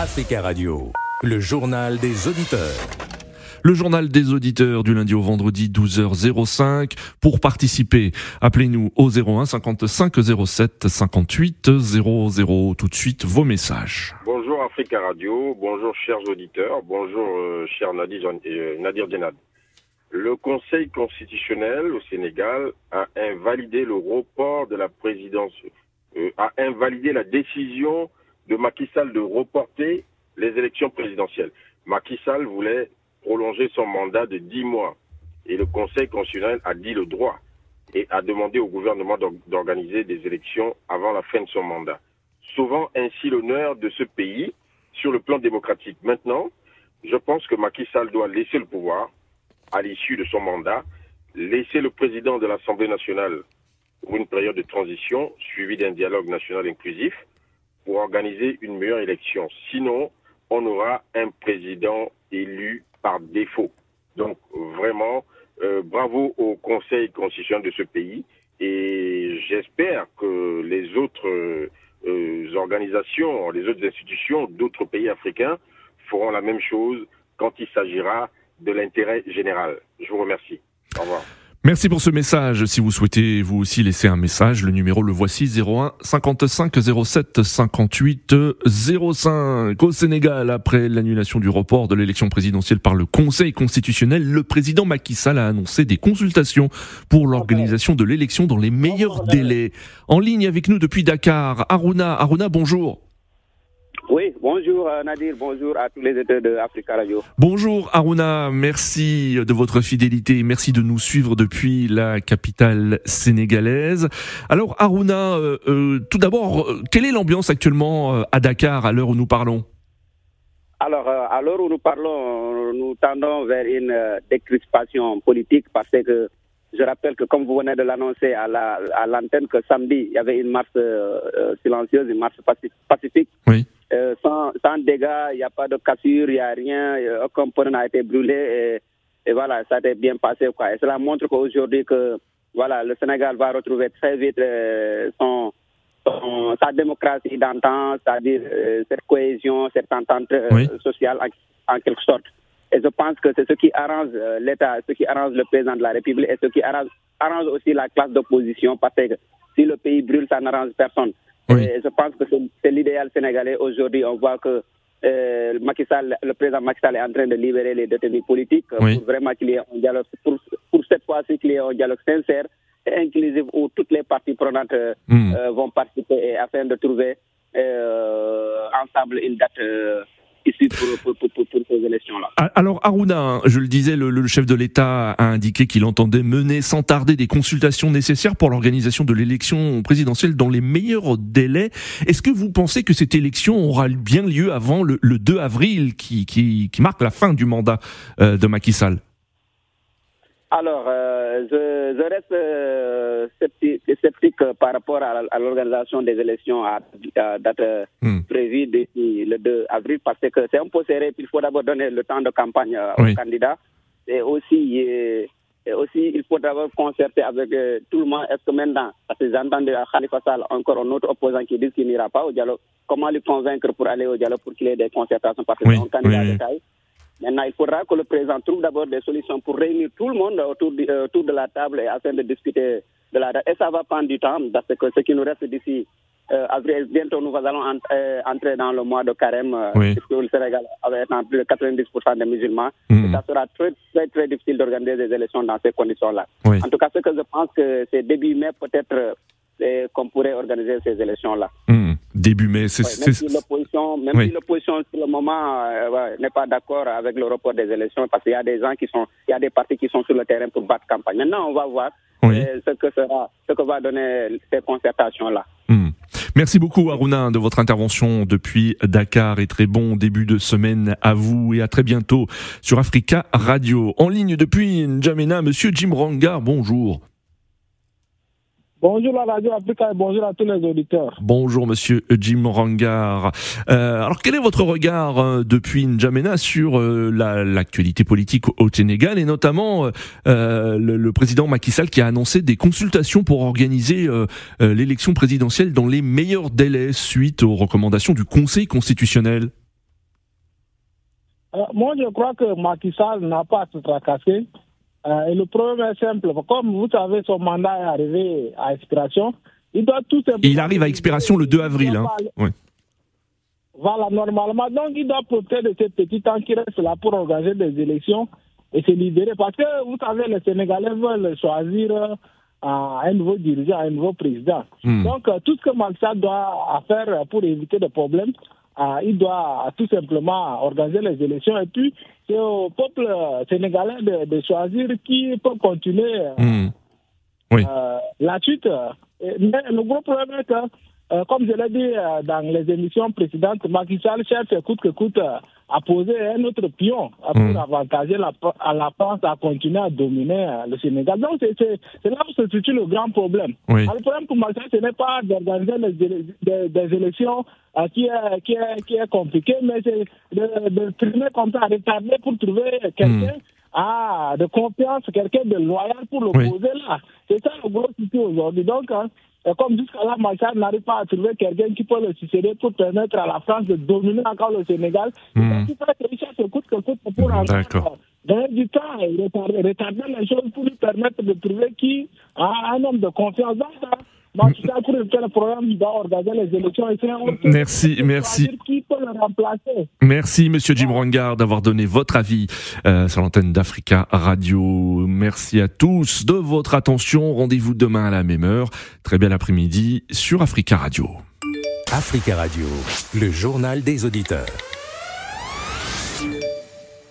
Africa Radio, le journal des auditeurs. Le journal des auditeurs du lundi au vendredi 12h05. Pour participer, appelez-nous au 01 55 07 58 00. Tout de suite, vos messages. Bonjour Africa Radio, bonjour chers auditeurs, bonjour euh, cher Nadir, euh, Nadir Djenad. Le Conseil constitutionnel au Sénégal a invalidé le report de la présidence, euh, a invalidé la décision de Macky Sall de reporter les élections présidentielles. Macky Sall voulait prolonger son mandat de dix mois et le Conseil constitutionnel a dit le droit et a demandé au gouvernement d'organiser des élections avant la fin de son mandat, sauvant ainsi l'honneur de ce pays sur le plan démocratique. Maintenant, je pense que Macky Sall doit laisser le pouvoir à l'issue de son mandat, laisser le président de l'Assemblée nationale pour une période de transition suivie d'un dialogue national inclusif pour organiser une meilleure élection. Sinon, on aura un président élu par défaut. Donc vraiment, euh, bravo au Conseil constitutionnel de ce pays et j'espère que les autres euh, organisations, les autres institutions d'autres pays africains feront la même chose quand il s'agira de l'intérêt général. Je vous remercie. Au revoir. Merci pour ce message. Si vous souhaitez vous aussi laisser un message, le numéro le voici 01 55 07 58 05. Au Sénégal, après l'annulation du report de l'élection présidentielle par le Conseil constitutionnel, le président Macky Sall a annoncé des consultations pour l'organisation de l'élection dans les meilleurs délais. En ligne avec nous depuis Dakar, Aruna. Aruna, bonjour. Oui, bonjour euh, Nadir, bonjour à tous les éditeurs de Africa Radio. Bonjour Aruna, merci de votre fidélité, merci de nous suivre depuis la capitale sénégalaise. Alors Aruna, euh, euh, tout d'abord, quelle est l'ambiance actuellement à Dakar à l'heure où nous parlons? Alors à l'heure où nous parlons, nous tendons vers une décrispation politique parce que je rappelle que comme vous venez de l'annoncer à l'antenne la, que samedi, il y avait une marche silencieuse, une marche pacifique. Oui. Euh, sans, sans, dégâts, il n'y a pas de cassure, il n'y a rien, aucun point n'a été brûlé et, voilà, ça a bien passé. Quoi. Et cela montre qu'aujourd'hui que voilà, le Sénégal va retrouver très vite euh, son, sa démocratie d'antan, c'est-à-dire euh, cette cohésion, cette entente sociale en, quelque sorte. Et je pense que c'est ce qui arrange l'État, ce qui arrange le président de la République et ce qui arrange, arrange aussi la classe d'opposition parce que si le pays brûle, ça n'arrange personne. Et je pense que c'est l'idéal sénégalais. Aujourd'hui, on voit que euh, Macky Sall, le président Macky Sall est en train de libérer les détenus politiques pour vraiment qu'il y ait un dialogue, pour, pour cette fois-ci qu'il y ait un dialogue sincère et inclusif où toutes les parties prenantes euh, hmm. euh, vont participer et afin de trouver euh, ensemble une date Alors Aruna, hein, je le disais, le, chef de l'État a indiqué qu'il entendait mener sans tarder des consultations nécessaires pour l'organisation de l'élection présidentielle dans les meilleurs délais. Est-ce que vous pensez que cette élection aura bien lieu avant le, le 2 avril qui, qui, qui, marque la fin du mandat euh, de Macky Sall? Alors, euh, je, je, reste euh, sceptique, sceptique, par rapport à, à l'organisation des élections à, à date hmm. prévue d'ici le 2 avril parce que c'est un peu serré. Il faut d'abord donner le temps de campagne euh, oui. aux candidats. Et aussi, et, et aussi, il faut d'abord concerter avec euh, tout le monde. Est-ce que maintenant, parce que j'entends de Khalifa Sall, encore un autre opposant qui dit qu'il n'ira pas au dialogue, comment lui convaincre pour aller au dialogue pour qu'il y ait des concertations? Parce que oui. c'est un candidat oui. de taille Maintenant, il faudra que le président trouve d'abord des solutions pour réunir tout le monde autour de, euh, autour de la table et afin de discuter de la date. Et ça va prendre du temps parce que ce qui nous reste d'ici euh, avril, bientôt nous allons ent euh, entrer dans le mois de carême, oui. puisque le Sénégal avec plus de 90% des musulmans. Et ça sera très, très, très difficile d'organiser des élections dans ces conditions-là. Oui. En tout cas, ce que je pense que c'est début mai peut-être qu'on pourrait organiser ces élections-là. Mmh. Début mai, c'est... Ouais, même si l'opposition, même oui. si l'opposition pour le moment euh, ouais, n'est pas d'accord avec le report des élections, parce qu'il y a des gens qui sont, il y a des partis qui sont sur le terrain pour battre campagne. Maintenant, on va voir oui. euh, ce que sera, ce que va donner ces concertations-là. Mmh. Merci beaucoup Aruna de votre intervention depuis Dakar et très bon début de semaine à vous et à très bientôt sur Africa Radio. En ligne depuis N'Djamena, monsieur Jim Rangar, bonjour. Bonjour à la Radio Africa et bonjour à tous les auditeurs. Bonjour Monsieur Jim Rangar. Euh, alors quel est votre regard euh, depuis N'Djamena sur euh, l'actualité la, politique au Sénégal et notamment euh, le, le, président Macky Sall qui a annoncé des consultations pour organiser euh, l'élection présidentielle dans les meilleurs délais suite aux recommandations du Conseil constitutionnel? Moi, je crois que Macky Sall n'a pas à se tracasser. Et le problème est simple. Comme vous savez, son mandat est arrivé à expiration. Il doit tout. Il arrive à expiration le 2 avril. Hein. Voilà, normalement. Donc, il doit profiter de ces petits temps qui reste là pour organiser des élections et se libérer. Parce que, vous savez, les Sénégalais veulent choisir euh, un nouveau dirigeant, un nouveau président. Hmm. Donc, euh, tout ce que Malsa doit faire pour éviter des problèmes, euh, il doit tout simplement organiser les élections. Et puis, c'est au peuple sénégalais de, choisir qui peut continuer hmm. la suite. Mais le gros problème est que euh, comme je l'ai dit euh, dans les émissions précédentes, Macky Sall cherche coûte que coûte euh, à poser un autre pion pour mm. avantager la, à la France à continuer à dominer le Sénégal. Donc c'est là où se situe le grand problème. le problème pour Sall, ce n'est pas d'organiser des, des, élections qui, est, qui, est, qui est compliqué, mais c'est de, de primer comme ça, retarder pour trouver quelqu'un mm. de confiance, quelqu'un de loyal pour l'opposer là. C'est ça le gros souci aujourd'hui. Donc, hein, et comme jusqu'à là, Machar n'arrive pas à trouver quelqu'un qui peut le succéder pour permettre à la France de dominer encore le Sénégal, mmh. il faut que Richard se coûte que coûte pour encore donner du temps et retarder, les choses pour lui permettre de trouver qui a un homme de confiance dans ça. Merci, merci. Merci, Monsieur Jim Rangard, d'avoir donné votre avis euh, sur l'antenne d'Africa Radio. Merci à tous de votre attention. Rendez-vous demain à la même heure. Très bel après-midi sur Africa Radio. Africa Radio, le journal des auditeurs.